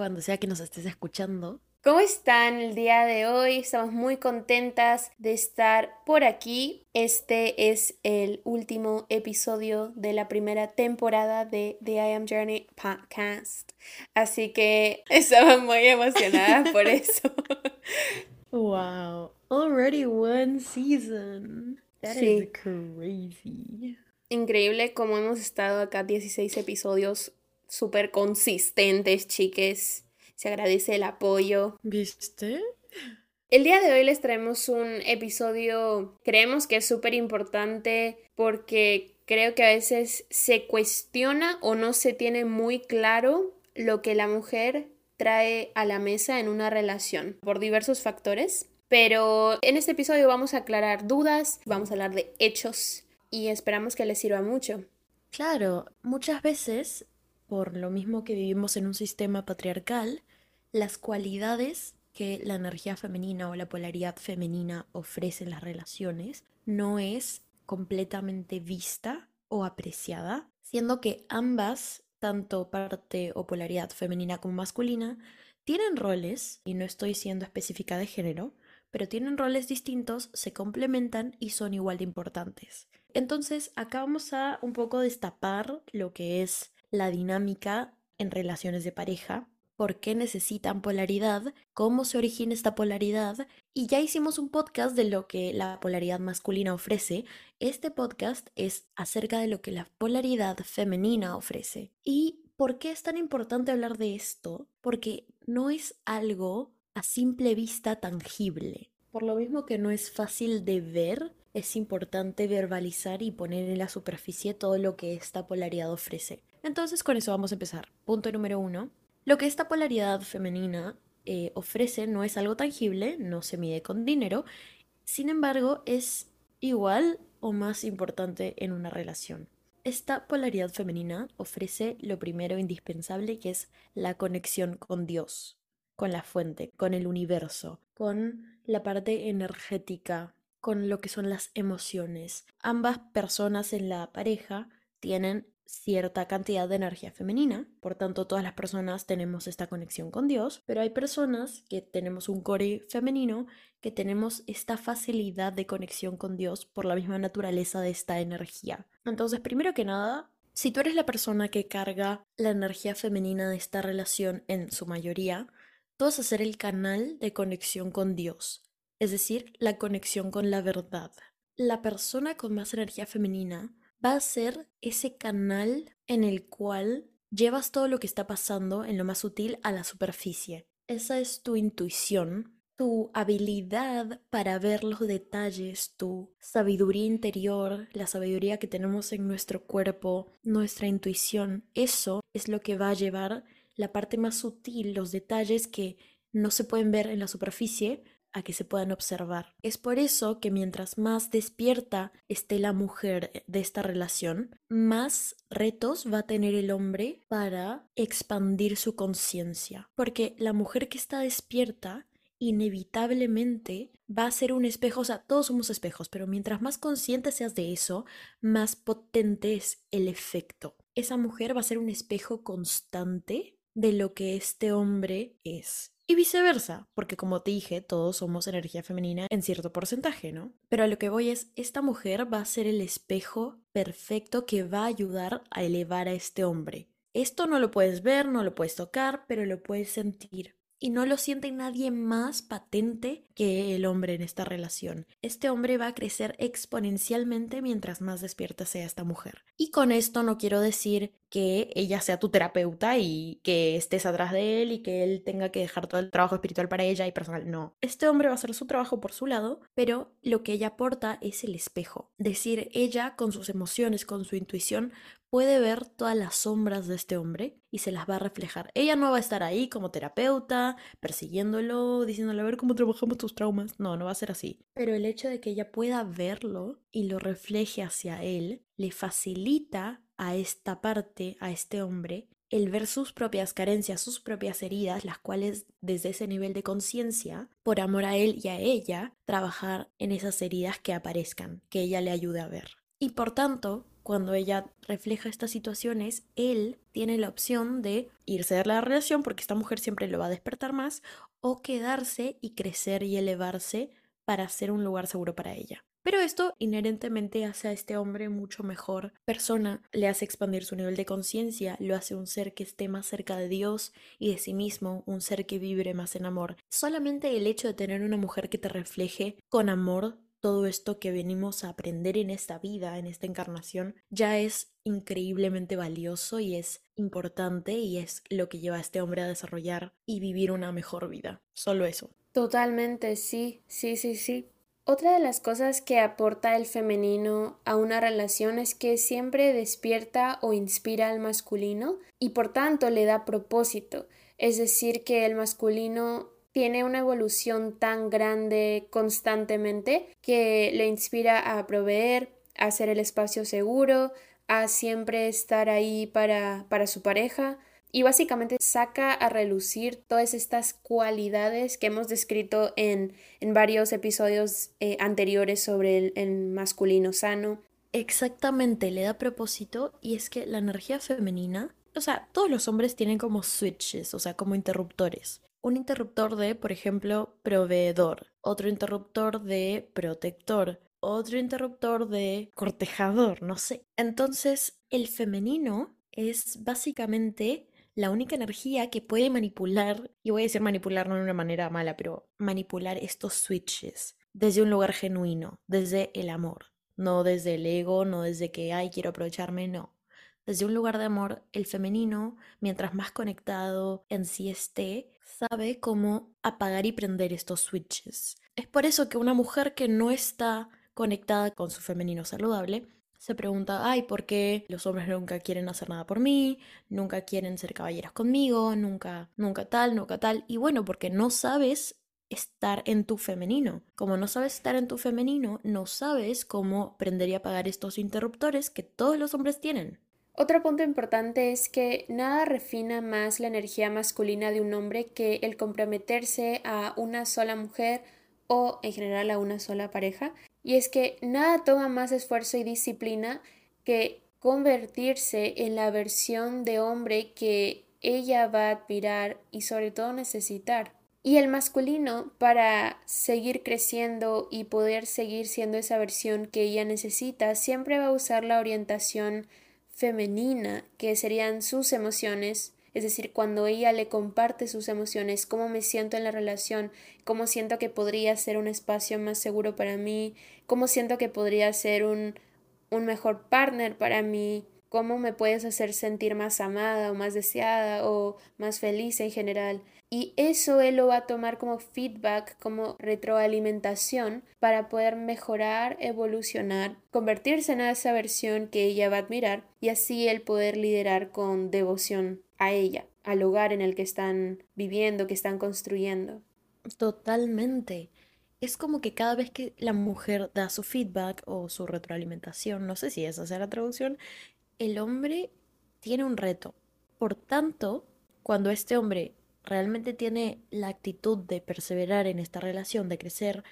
cuando sea que nos estés escuchando. ¿Cómo están el día de hoy? Estamos muy contentas de estar por aquí. Este es el último episodio de la primera temporada de The I Am Journey podcast. Así que estamos muy emocionadas por eso. Wow, already one season. That Sí. is crazy. Increíble como hemos estado acá 16 episodios súper consistentes, chiques. Se agradece el apoyo. ¿Viste? El día de hoy les traemos un episodio, creemos que es súper importante porque creo que a veces se cuestiona o no se tiene muy claro lo que la mujer trae a la mesa en una relación por diversos factores. Pero en este episodio vamos a aclarar dudas, vamos a hablar de hechos y esperamos que les sirva mucho. Claro, muchas veces, por lo mismo que vivimos en un sistema patriarcal, las cualidades que la energía femenina o la polaridad femenina ofrece en las relaciones no es completamente vista o apreciada, siendo que ambas, tanto parte o polaridad femenina como masculina, tienen roles, y no estoy siendo específica de género, pero tienen roles distintos, se complementan y son igual de importantes. Entonces, acá vamos a un poco destapar lo que es la dinámica en relaciones de pareja, por qué necesitan polaridad, cómo se origina esta polaridad, y ya hicimos un podcast de lo que la polaridad masculina ofrece. Este podcast es acerca de lo que la polaridad femenina ofrece. ¿Y por qué es tan importante hablar de esto? Porque no es algo a simple vista tangible. Por lo mismo que no es fácil de ver, es importante verbalizar y poner en la superficie todo lo que esta polaridad ofrece. Entonces con eso vamos a empezar. Punto número uno. Lo que esta polaridad femenina eh, ofrece no es algo tangible, no se mide con dinero, sin embargo es igual o más importante en una relación. Esta polaridad femenina ofrece lo primero indispensable que es la conexión con Dios, con la fuente, con el universo, con la parte energética, con lo que son las emociones. Ambas personas en la pareja tienen cierta cantidad de energía femenina, por tanto todas las personas tenemos esta conexión con Dios, pero hay personas que tenemos un core femenino, que tenemos esta facilidad de conexión con Dios por la misma naturaleza de esta energía. Entonces, primero que nada, si tú eres la persona que carga la energía femenina de esta relación en su mayoría, tú vas a ser el canal de conexión con Dios, es decir, la conexión con la verdad. La persona con más energía femenina va a ser ese canal en el cual llevas todo lo que está pasando en lo más sutil a la superficie. Esa es tu intuición, tu habilidad para ver los detalles, tu sabiduría interior, la sabiduría que tenemos en nuestro cuerpo, nuestra intuición. Eso es lo que va a llevar la parte más sutil, los detalles que no se pueden ver en la superficie, a que se puedan observar. Es por eso que mientras más despierta esté la mujer de esta relación, más retos va a tener el hombre para expandir su conciencia. Porque la mujer que está despierta inevitablemente va a ser un espejo, o sea, todos somos espejos, pero mientras más consciente seas de eso, más potente es el efecto. Esa mujer va a ser un espejo constante de lo que este hombre es. Y viceversa, porque como te dije, todos somos energía femenina en cierto porcentaje, ¿no? Pero a lo que voy es, esta mujer va a ser el espejo perfecto que va a ayudar a elevar a este hombre. Esto no lo puedes ver, no lo puedes tocar, pero lo puedes sentir. Y no lo siente nadie más patente que el hombre en esta relación. Este hombre va a crecer exponencialmente mientras más despierta sea esta mujer. Y con esto no quiero decir que ella sea tu terapeuta y que estés atrás de él y que él tenga que dejar todo el trabajo espiritual para ella y personal. No. Este hombre va a hacer su trabajo por su lado, pero lo que ella aporta es el espejo. Decir, ella con sus emociones, con su intuición, puede ver todas las sombras de este hombre y se las va a reflejar. Ella no va a estar ahí como terapeuta, persiguiéndolo, diciéndole a ver cómo trabajamos tus traumas. No, no va a ser así. Pero el hecho de que ella pueda verlo y lo refleje hacia él, le facilita a esta parte, a este hombre, el ver sus propias carencias, sus propias heridas, las cuales desde ese nivel de conciencia, por amor a él y a ella, trabajar en esas heridas que aparezcan, que ella le ayude a ver. Y por tanto, cuando ella refleja estas situaciones, él tiene la opción de irse de la relación porque esta mujer siempre lo va a despertar más o quedarse y crecer y elevarse para ser un lugar seguro para ella. Pero esto inherentemente hace a este hombre mucho mejor persona, le hace expandir su nivel de conciencia, lo hace un ser que esté más cerca de Dios y de sí mismo, un ser que vibre más en amor. Solamente el hecho de tener una mujer que te refleje con amor todo esto que venimos a aprender en esta vida, en esta encarnación, ya es increíblemente valioso y es importante y es lo que lleva a este hombre a desarrollar y vivir una mejor vida. Solo eso. Totalmente, sí, sí, sí, sí. Otra de las cosas que aporta el femenino a una relación es que siempre despierta o inspira al masculino y por tanto le da propósito. Es decir, que el masculino tiene una evolución tan grande constantemente que le inspira a proveer, a hacer el espacio seguro, a siempre estar ahí para, para su pareja y básicamente saca a relucir todas estas cualidades que hemos descrito en, en varios episodios eh, anteriores sobre el, el masculino sano. Exactamente, le da propósito y es que la energía femenina, o sea, todos los hombres tienen como switches, o sea, como interruptores un interruptor de, por ejemplo, proveedor, otro interruptor de protector, otro interruptor de cortejador, no sé. Entonces, el femenino es básicamente la única energía que puede manipular, y voy a decir manipular no de una manera mala, pero manipular estos switches desde un lugar genuino, desde el amor, no desde el ego, no desde que, ay, quiero aprovecharme, no. Desde un lugar de amor, el femenino, mientras más conectado en sí esté, sabe cómo apagar y prender estos switches. Es por eso que una mujer que no está conectada con su femenino saludable se pregunta, ay, ¿por qué los hombres nunca quieren hacer nada por mí? Nunca quieren ser caballeras conmigo, nunca, nunca tal, nunca tal. Y bueno, porque no sabes estar en tu femenino. Como no sabes estar en tu femenino, no sabes cómo prender y apagar estos interruptores que todos los hombres tienen. Otro punto importante es que nada refina más la energía masculina de un hombre que el comprometerse a una sola mujer o en general a una sola pareja. Y es que nada toma más esfuerzo y disciplina que convertirse en la versión de hombre que ella va a admirar y sobre todo necesitar. Y el masculino, para seguir creciendo y poder seguir siendo esa versión que ella necesita, siempre va a usar la orientación femenina, que serían sus emociones, es decir, cuando ella le comparte sus emociones, cómo me siento en la relación, cómo siento que podría ser un espacio más seguro para mí, cómo siento que podría ser un, un mejor partner para mí, cómo me puedes hacer sentir más amada o más deseada o más feliz en general. Y eso él lo va a tomar como feedback, como retroalimentación para poder mejorar, evolucionar, convertirse en esa versión que ella va a admirar y así él poder liderar con devoción a ella, al hogar en el que están viviendo, que están construyendo. Totalmente. Es como que cada vez que la mujer da su feedback o su retroalimentación, no sé si esa sea la traducción, el hombre tiene un reto. Por tanto, cuando este hombre realmente tiene la actitud de perseverar en esta relación, de crecer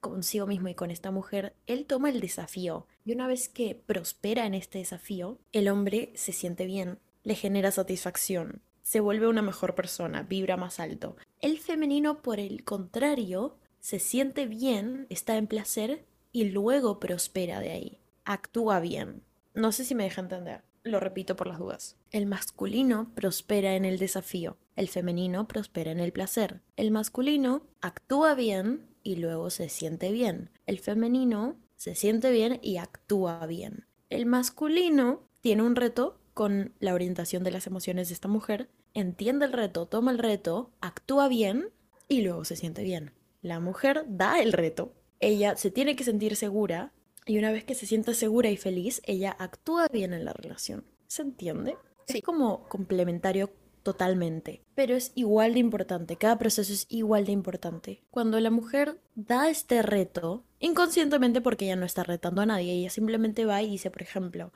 consigo mismo y con esta mujer, él toma el desafío. Y una vez que prospera en este desafío, el hombre se siente bien, le genera satisfacción, se vuelve una mejor persona, vibra más alto. El femenino, por el contrario, se siente bien, está en placer y luego prospera de ahí, actúa bien. No sé si me deja entender. Lo repito por las dudas. El masculino prospera en el desafío, el femenino prospera en el placer. El masculino actúa bien y luego se siente bien. El femenino se siente bien y actúa bien. El masculino tiene un reto con la orientación de las emociones de esta mujer, entiende el reto, toma el reto, actúa bien y luego se siente bien. La mujer da el reto. Ella se tiene que sentir segura y una vez que se sienta segura y feliz, ella actúa bien en la relación. ¿Se entiende? Es como complementario totalmente, pero es igual de importante, cada proceso es igual de importante. Cuando la mujer da este reto, inconscientemente porque ella no está retando a nadie, ella simplemente va y dice, por ejemplo,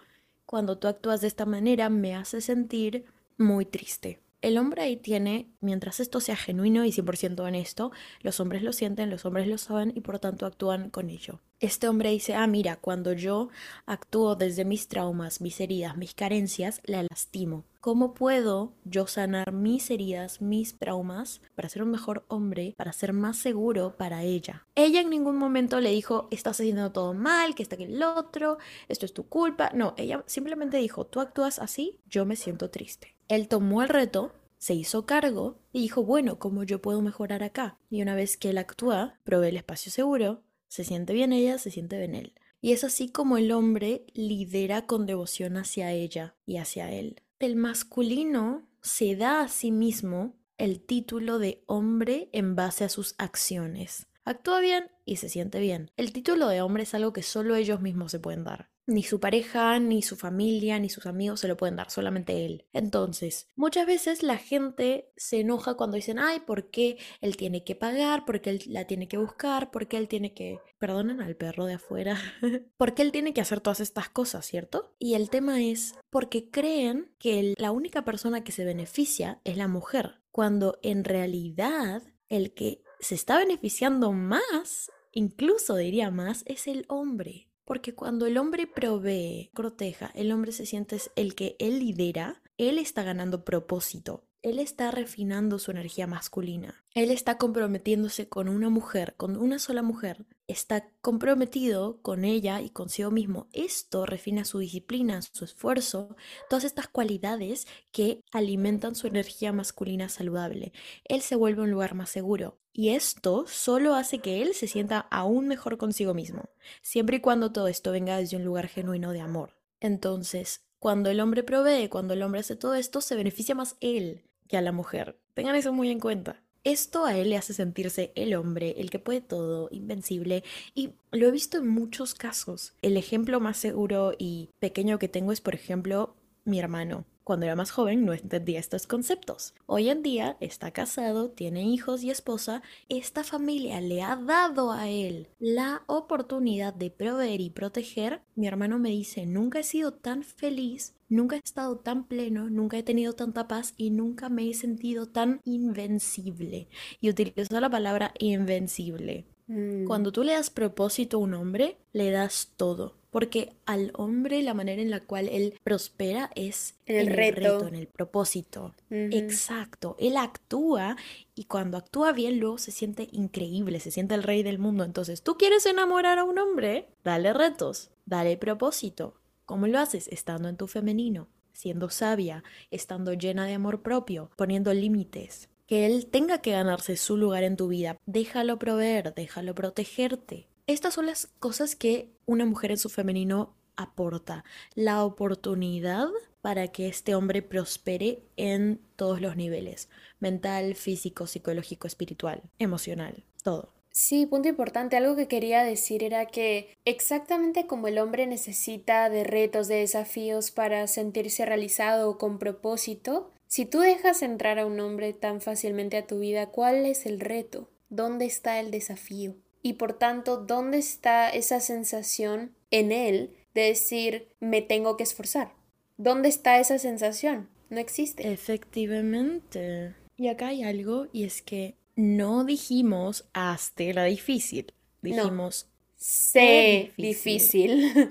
cuando tú actúas de esta manera me hace sentir muy triste. El hombre ahí tiene, mientras esto sea genuino y 100% honesto, los hombres lo sienten, los hombres lo saben y por tanto actúan con ello. Este hombre dice, ah, mira, cuando yo actúo desde mis traumas, mis heridas, mis carencias, la lastimo. ¿Cómo puedo yo sanar mis heridas, mis traumas, para ser un mejor hombre, para ser más seguro para ella? Ella en ningún momento le dijo, estás haciendo todo mal, que está que el otro, esto es tu culpa. No, ella simplemente dijo, tú actúas así, yo me siento triste. Él tomó el reto, se hizo cargo y dijo, bueno, ¿cómo yo puedo mejorar acá? Y una vez que él actúa, provee el espacio seguro, se siente bien ella, se siente bien él. Y es así como el hombre lidera con devoción hacia ella y hacia él. El masculino se da a sí mismo el título de hombre en base a sus acciones. Actúa bien y se siente bien. El título de hombre es algo que solo ellos mismos se pueden dar ni su pareja, ni su familia, ni sus amigos se lo pueden dar, solamente él. Entonces, muchas veces la gente se enoja cuando dicen, ay, ¿por qué él tiene que pagar? ¿Por qué él la tiene que buscar? ¿Por qué él tiene que... Perdonen al perro de afuera. ¿Por qué él tiene que hacer todas estas cosas, cierto? Y el tema es porque creen que la única persona que se beneficia es la mujer, cuando en realidad el que se está beneficiando más, incluso diría más, es el hombre. Porque cuando el hombre provee, proteja, el hombre se siente el que él lidera, él está ganando propósito. Él está refinando su energía masculina. Él está comprometiéndose con una mujer, con una sola mujer. Está comprometido con ella y consigo mismo. Esto refina su disciplina, su esfuerzo, todas estas cualidades que alimentan su energía masculina saludable. Él se vuelve un lugar más seguro. Y esto solo hace que él se sienta aún mejor consigo mismo, siempre y cuando todo esto venga desde un lugar genuino de amor. Entonces, cuando el hombre provee, cuando el hombre hace todo esto, se beneficia más él que a la mujer. Tengan eso muy en cuenta. Esto a él le hace sentirse el hombre, el que puede todo, invencible, y lo he visto en muchos casos. El ejemplo más seguro y pequeño que tengo es, por ejemplo, mi hermano. Cuando era más joven no entendía estos conceptos. Hoy en día está casado, tiene hijos y esposa. Esta familia le ha dado a él la oportunidad de proveer y proteger. Mi hermano me dice, nunca he sido tan feliz, nunca he estado tan pleno, nunca he tenido tanta paz y nunca me he sentido tan invencible. Y utilizó la palabra invencible. Mm. Cuando tú le das propósito a un hombre, le das todo porque al hombre la manera en la cual él prospera es el, el reto. en el propósito. Exacto, él actúa y cuando actúa bien luego se siente increíble, se siente el rey del mundo. Entonces, tú quieres enamorar a un hombre, dale retos, dale propósito. ¿Cómo lo haces? Estando en tu femenino, siendo sabia, estando llena de amor propio, poniendo límites. Que él tenga que ganarse su lugar en tu vida. Déjalo proveer, déjalo protegerte. Estas son las cosas que una mujer en su femenino aporta. La oportunidad para que este hombre prospere en todos los niveles. Mental, físico, psicológico, espiritual, emocional, todo. Sí, punto importante. Algo que quería decir era que exactamente como el hombre necesita de retos, de desafíos para sentirse realizado o con propósito, si tú dejas entrar a un hombre tan fácilmente a tu vida, ¿cuál es el reto? ¿Dónde está el desafío? Y por tanto, ¿dónde está esa sensación en él de decir me tengo que esforzar? ¿Dónde está esa sensación? No existe. Efectivamente. Y acá hay algo y es que no dijimos hazte la difícil, dijimos sé difícil.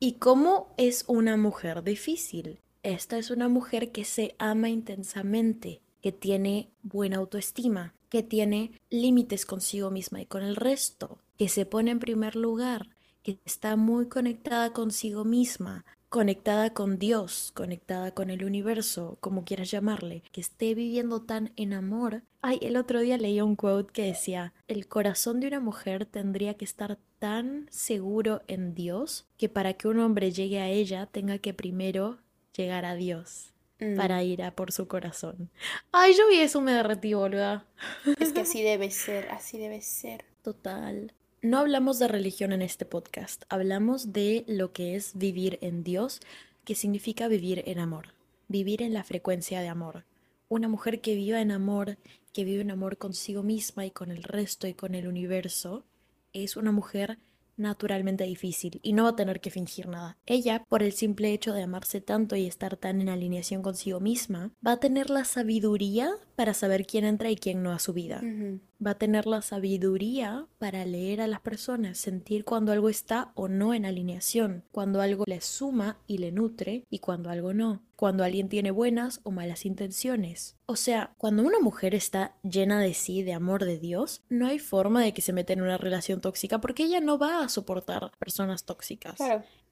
¿Y cómo es una mujer difícil? Esta es una mujer que se ama intensamente, que tiene buena autoestima, que tiene límites consigo misma y con el resto, que se pone en primer lugar, que está muy conectada consigo misma, conectada con Dios, conectada con el universo, como quieras llamarle, que esté viviendo tan en amor. Ay, el otro día leí un quote que decía, el corazón de una mujer tendría que estar tan seguro en Dios que para que un hombre llegue a ella tenga que primero llegar a Dios. Mm. para ir a por su corazón. Ay, yo vi eso, me derretí, boluda. Es que así debe ser, así debe ser. Total. No hablamos de religión en este podcast, hablamos de lo que es vivir en Dios que significa vivir en amor, vivir en la frecuencia de amor. Una mujer que viva en amor, que vive en amor consigo misma y con el resto y con el universo, es una mujer naturalmente difícil y no va a tener que fingir nada. Ella, por el simple hecho de amarse tanto y estar tan en alineación consigo misma, va a tener la sabiduría para saber quién entra y quién no a su vida. Va a tener la sabiduría para leer a las personas, sentir cuando algo está o no en alineación, cuando algo le suma y le nutre y cuando algo no, cuando alguien tiene buenas o malas intenciones. O sea, cuando una mujer está llena de sí, de amor de Dios, no hay forma de que se meta en una relación tóxica porque ella no va a soportar personas tóxicas.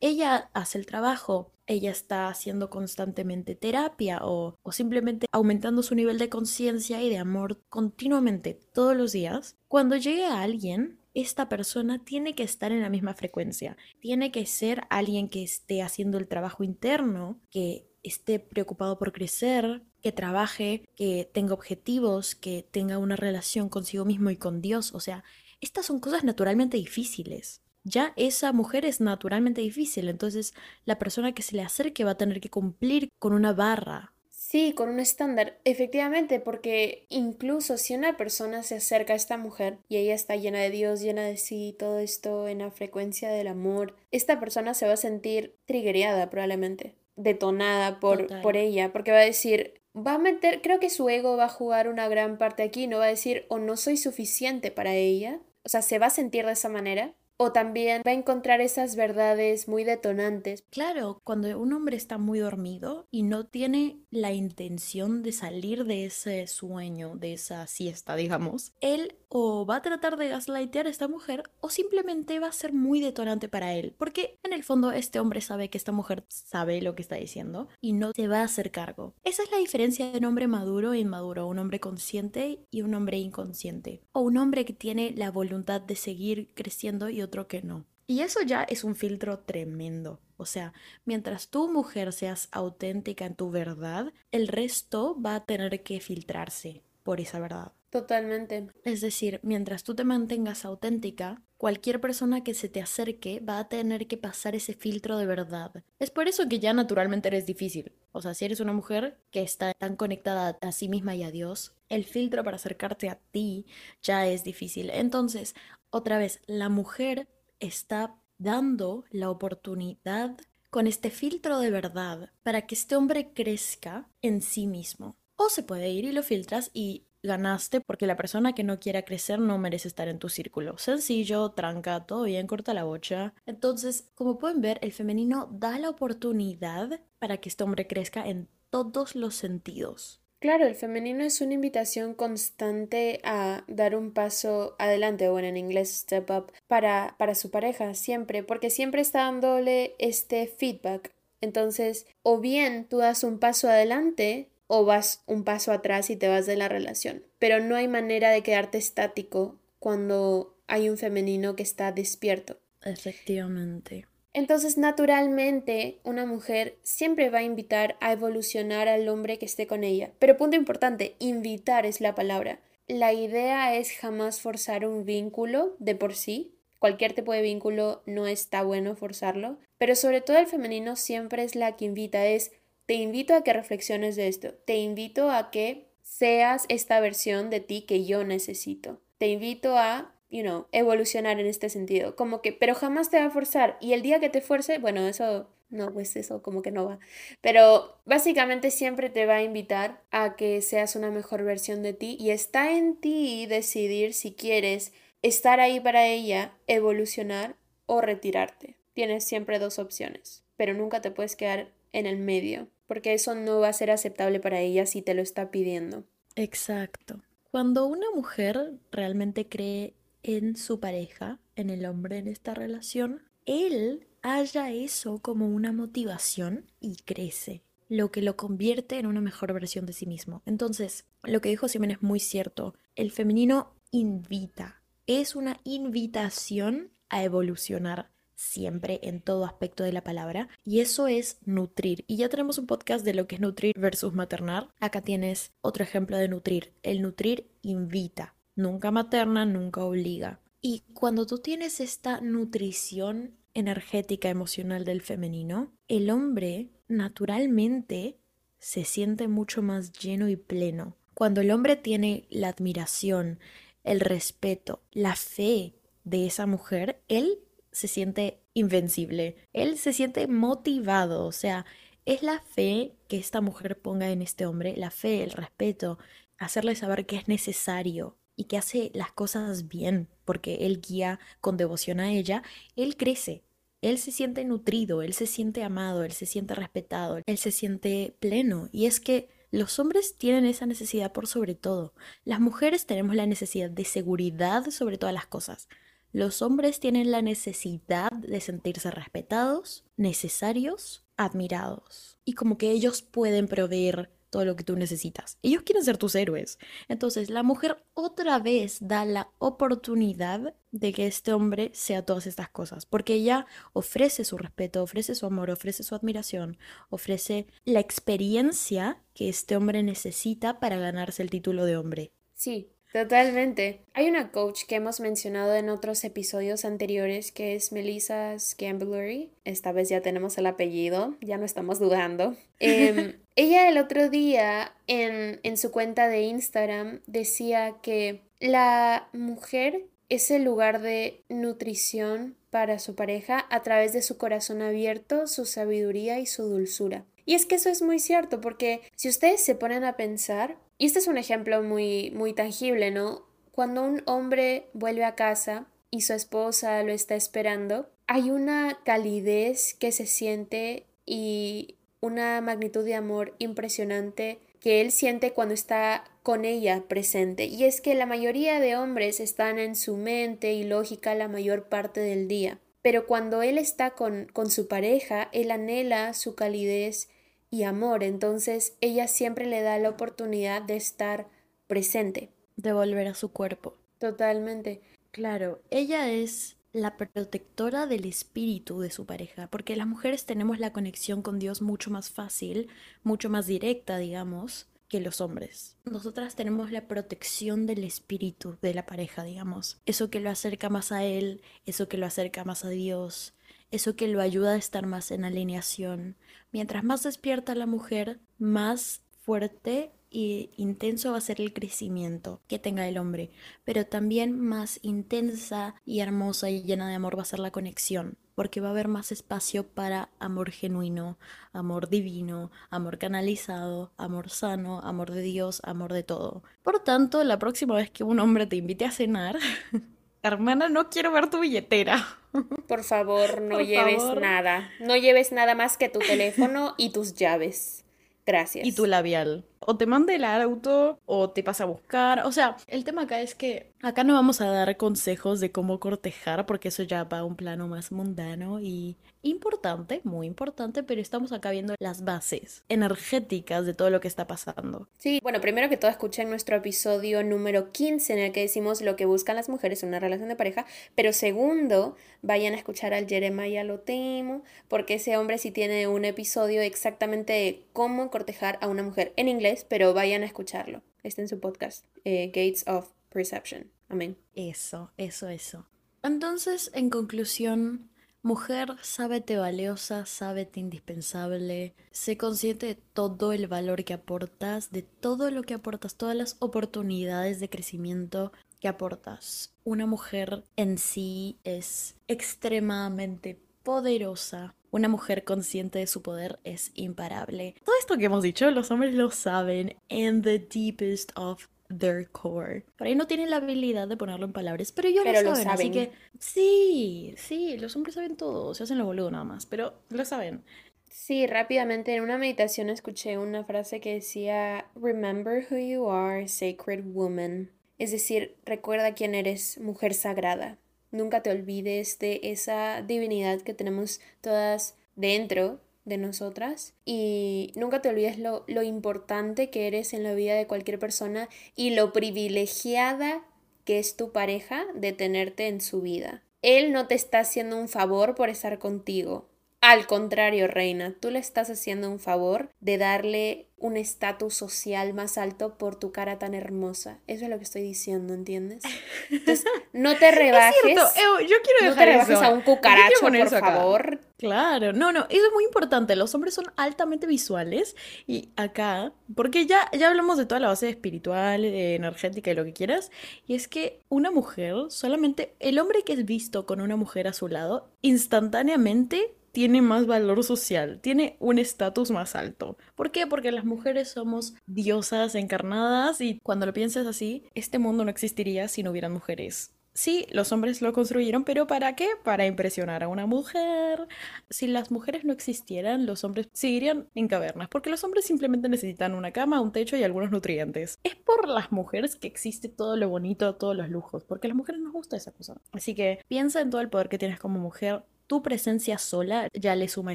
Ella hace el trabajo, ella está haciendo constantemente terapia o, o simplemente aumentando su nivel de conciencia y de amor continuamente, todos los días. Cuando llegue a alguien, esta persona tiene que estar en la misma frecuencia, tiene que ser alguien que esté haciendo el trabajo interno, que esté preocupado por crecer, que trabaje, que tenga objetivos, que tenga una relación consigo mismo y con Dios. O sea, estas son cosas naturalmente difíciles ya esa mujer es naturalmente difícil, entonces la persona que se le acerque va a tener que cumplir con una barra. Sí, con un estándar, efectivamente, porque incluso si una persona se acerca a esta mujer y ella está llena de Dios, llena de sí, todo esto en la frecuencia del amor, esta persona se va a sentir triggereada probablemente, detonada por, por ella, porque va a decir, va a meter, creo que su ego va a jugar una gran parte aquí, no va a decir o no soy suficiente para ella, o sea, se va a sentir de esa manera o también va a encontrar esas verdades muy detonantes. Claro, cuando un hombre está muy dormido y no tiene la intención de salir de ese sueño, de esa siesta, digamos, él o va a tratar de gaslightear a esta mujer o simplemente va a ser muy detonante para él, porque en el fondo este hombre sabe que esta mujer sabe lo que está diciendo y no se va a hacer cargo. Esa es la diferencia de un hombre maduro e inmaduro, un hombre consciente y un hombre inconsciente, o un hombre que tiene la voluntad de seguir creciendo y otro que no. Y eso ya es un filtro tremendo. O sea, mientras tu mujer seas auténtica en tu verdad, el resto va a tener que filtrarse por esa verdad. Totalmente. Es decir, mientras tú te mantengas auténtica, cualquier persona que se te acerque va a tener que pasar ese filtro de verdad. Es por eso que ya naturalmente eres difícil. O sea, si eres una mujer que está tan conectada a sí misma y a Dios, el filtro para acercarte a ti ya es difícil. Entonces, otra vez, la mujer está dando la oportunidad con este filtro de verdad para que este hombre crezca en sí mismo. O se puede ir y lo filtras y ganaste porque la persona que no quiera crecer no merece estar en tu círculo. Sencillo, tranca, todo bien, corta la bocha. Entonces, como pueden ver, el femenino da la oportunidad para que este hombre crezca en todos los sentidos. Claro, el femenino es una invitación constante a dar un paso adelante, o bueno, en inglés step up, para, para su pareja, siempre, porque siempre está dándole este feedback. Entonces, o bien tú das un paso adelante o vas un paso atrás y te vas de la relación. Pero no hay manera de quedarte estático cuando hay un femenino que está despierto. Efectivamente. Entonces, naturalmente, una mujer siempre va a invitar a evolucionar al hombre que esté con ella. Pero punto importante, invitar es la palabra. La idea es jamás forzar un vínculo de por sí. Cualquier tipo de vínculo no está bueno forzarlo. Pero sobre todo el femenino siempre es la que invita, es te invito a que reflexiones de esto. Te invito a que seas esta versión de ti que yo necesito. Te invito a, you know, evolucionar en este sentido. Como que, pero jamás te va a forzar. Y el día que te fuerce, bueno, eso, no, pues eso como que no va. Pero básicamente siempre te va a invitar a que seas una mejor versión de ti. Y está en ti decidir si quieres estar ahí para ella, evolucionar o retirarte. Tienes siempre dos opciones, pero nunca te puedes quedar en el medio, porque eso no va a ser aceptable para ella si te lo está pidiendo. Exacto. Cuando una mujer realmente cree en su pareja, en el hombre en esta relación, él haya eso como una motivación y crece, lo que lo convierte en una mejor versión de sí mismo. Entonces, lo que dijo Simón es muy cierto. El femenino invita, es una invitación a evolucionar siempre en todo aspecto de la palabra y eso es nutrir. Y ya tenemos un podcast de lo que es nutrir versus maternar. Acá tienes otro ejemplo de nutrir. El nutrir invita, nunca materna, nunca obliga. Y cuando tú tienes esta nutrición energética emocional del femenino, el hombre naturalmente se siente mucho más lleno y pleno. Cuando el hombre tiene la admiración, el respeto, la fe de esa mujer, él se siente invencible, él se siente motivado, o sea, es la fe que esta mujer ponga en este hombre, la fe, el respeto, hacerle saber que es necesario y que hace las cosas bien porque él guía con devoción a ella, él crece, él se siente nutrido, él se siente amado, él se siente respetado, él se siente pleno. Y es que los hombres tienen esa necesidad por sobre todo. Las mujeres tenemos la necesidad de seguridad sobre todas las cosas. Los hombres tienen la necesidad de sentirse respetados, necesarios, admirados. Y como que ellos pueden proveer todo lo que tú necesitas. Ellos quieren ser tus héroes. Entonces la mujer otra vez da la oportunidad de que este hombre sea todas estas cosas, porque ella ofrece su respeto, ofrece su amor, ofrece su admiración, ofrece la experiencia que este hombre necesita para ganarse el título de hombre. Sí, Totalmente. Hay una coach que hemos mencionado en otros episodios anteriores que es Melissa Scamblery. Esta vez ya tenemos el apellido, ya no estamos dudando. Em, ella el otro día en, en su cuenta de Instagram decía que la mujer es el lugar de nutrición para su pareja a través de su corazón abierto, su sabiduría y su dulzura. Y es que eso es muy cierto, porque si ustedes se ponen a pensar, y este es un ejemplo muy, muy tangible, ¿no? Cuando un hombre vuelve a casa y su esposa lo está esperando, hay una calidez que se siente y una magnitud de amor impresionante que él siente cuando está con ella presente. Y es que la mayoría de hombres están en su mente y lógica la mayor parte del día. Pero cuando él está con, con su pareja, él anhela su calidez y amor. Entonces ella siempre le da la oportunidad de estar presente. De volver a su cuerpo. Totalmente. Claro, ella es la protectora del espíritu de su pareja, porque las mujeres tenemos la conexión con Dios mucho más fácil, mucho más directa, digamos, que los hombres. Nosotras tenemos la protección del espíritu de la pareja, digamos. Eso que lo acerca más a Él, eso que lo acerca más a Dios, eso que lo ayuda a estar más en alineación. Mientras más despierta la mujer, más fuerte e intenso va a ser el crecimiento que tenga el hombre, pero también más intensa y hermosa y llena de amor va a ser la conexión, porque va a haber más espacio para amor genuino, amor divino, amor canalizado, amor sano, amor de Dios, amor de todo. Por tanto, la próxima vez que un hombre te invite a cenar, hermana, no quiero ver tu billetera. Por favor, no lleves nada. No lleves nada más que tu teléfono y tus llaves. Gracias. Y tu labial. O te manda el auto o te pasa a buscar. O sea, el tema acá es que acá no vamos a dar consejos de cómo cortejar porque eso ya va a un plano más mundano y importante, muy importante, pero estamos acá viendo las bases energéticas de todo lo que está pasando. Sí, bueno, primero que todo escuchen nuestro episodio número 15 en el que decimos lo que buscan las mujeres en una relación de pareja, pero segundo, vayan a escuchar al Jeremiah Lotimo, porque ese hombre sí tiene un episodio exactamente de cómo cortejar a una mujer en inglés, pero vayan a escucharlo. Está en su podcast, eh, Gates of Perception. Amén. Eso, eso, eso. Entonces, en conclusión, Mujer, sábete valiosa, sábete indispensable, sé consciente de todo el valor que aportas, de todo lo que aportas, todas las oportunidades de crecimiento que aportas. Una mujer en sí es extremadamente poderosa. Una mujer consciente de su poder es imparable. Todo esto que hemos dicho, los hombres lo saben in the deepest of their core. Por ahí no tienen la habilidad de ponerlo en palabras, pero ellos lo, saben, Así que sí, sí, los hombres saben todo, se hacen lo boludo nada más, pero lo saben. Sí, rápidamente en una meditación escuché una frase que decía Remember who you are, sacred woman. Es decir, recuerda quién eres, mujer sagrada. Nunca te olvides de esa divinidad que tenemos todas dentro de nosotras y nunca te olvides lo, lo importante que eres en la vida de cualquier persona y lo privilegiada que es tu pareja de tenerte en su vida. Él no te está haciendo un favor por estar contigo. Al contrario, reina, tú le estás haciendo un favor de darle un estatus social más alto por tu cara tan hermosa. Eso es lo que estoy diciendo, ¿entiendes? Entonces, no te rebajes. Es cierto. yo quiero dejar no te rebajes a un cucaracho, por favor. Claro, no, no, eso es muy importante. Los hombres son altamente visuales y acá, porque ya, ya hablamos de toda la base espiritual, energética y lo que quieras, y es que una mujer, solamente el hombre que es visto con una mujer a su lado, instantáneamente tiene más valor social, tiene un estatus más alto. ¿Por qué? Porque las mujeres somos diosas encarnadas y cuando lo piensas así, este mundo no existiría si no hubieran mujeres. Sí, los hombres lo construyeron, pero ¿para qué? Para impresionar a una mujer. Si las mujeres no existieran, los hombres seguirían en cavernas, porque los hombres simplemente necesitan una cama, un techo y algunos nutrientes. Es por las mujeres que existe todo lo bonito, todos los lujos, porque a las mujeres nos gusta esa cosa. Así que piensa en todo el poder que tienes como mujer. Tu presencia sola ya le suma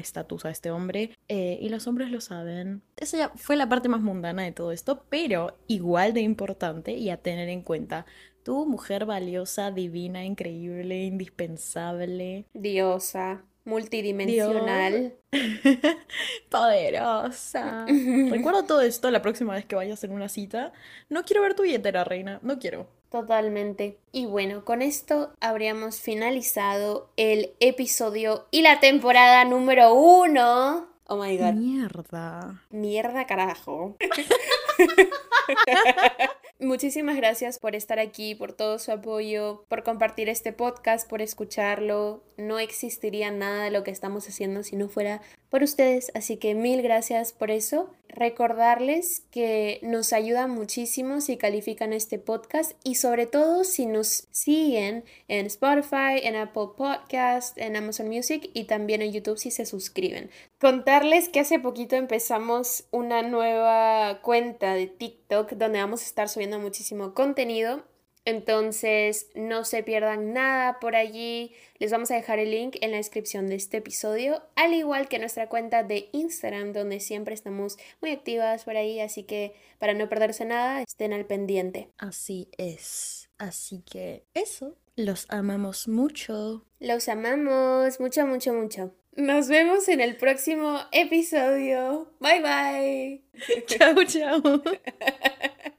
estatus a este hombre eh, y los hombres lo saben. Esa ya fue la parte más mundana de todo esto, pero igual de importante y a tener en cuenta Tú, mujer valiosa, divina, increíble, indispensable. Diosa, multidimensional. Poderosa. Recuerdo todo esto la próxima vez que vayas en una cita. No quiero ver tu billetera, reina. No quiero. Totalmente. Y bueno, con esto habríamos finalizado el episodio y la temporada número uno. Oh my god. Mierda. Mierda, carajo. Muchísimas gracias por estar aquí, por todo su apoyo, por compartir este podcast, por escucharlo. No existiría nada de lo que estamos haciendo si no fuera por ustedes, así que mil gracias por eso. Recordarles que nos ayuda muchísimo si califican este podcast y sobre todo si nos siguen en Spotify, en Apple Podcast, en Amazon Music y también en YouTube si se suscriben. Contarles que hace poquito empezamos una nueva cuenta de TikTok donde vamos a estar subiendo muchísimo contenido entonces, no se pierdan nada por allí. Les vamos a dejar el link en la descripción de este episodio, al igual que nuestra cuenta de Instagram, donde siempre estamos muy activas por ahí. Así que para no perderse nada, estén al pendiente. Así es. Así que eso. Los amamos mucho. Los amamos mucho, mucho, mucho. Nos vemos en el próximo episodio. Bye bye. chao, chao.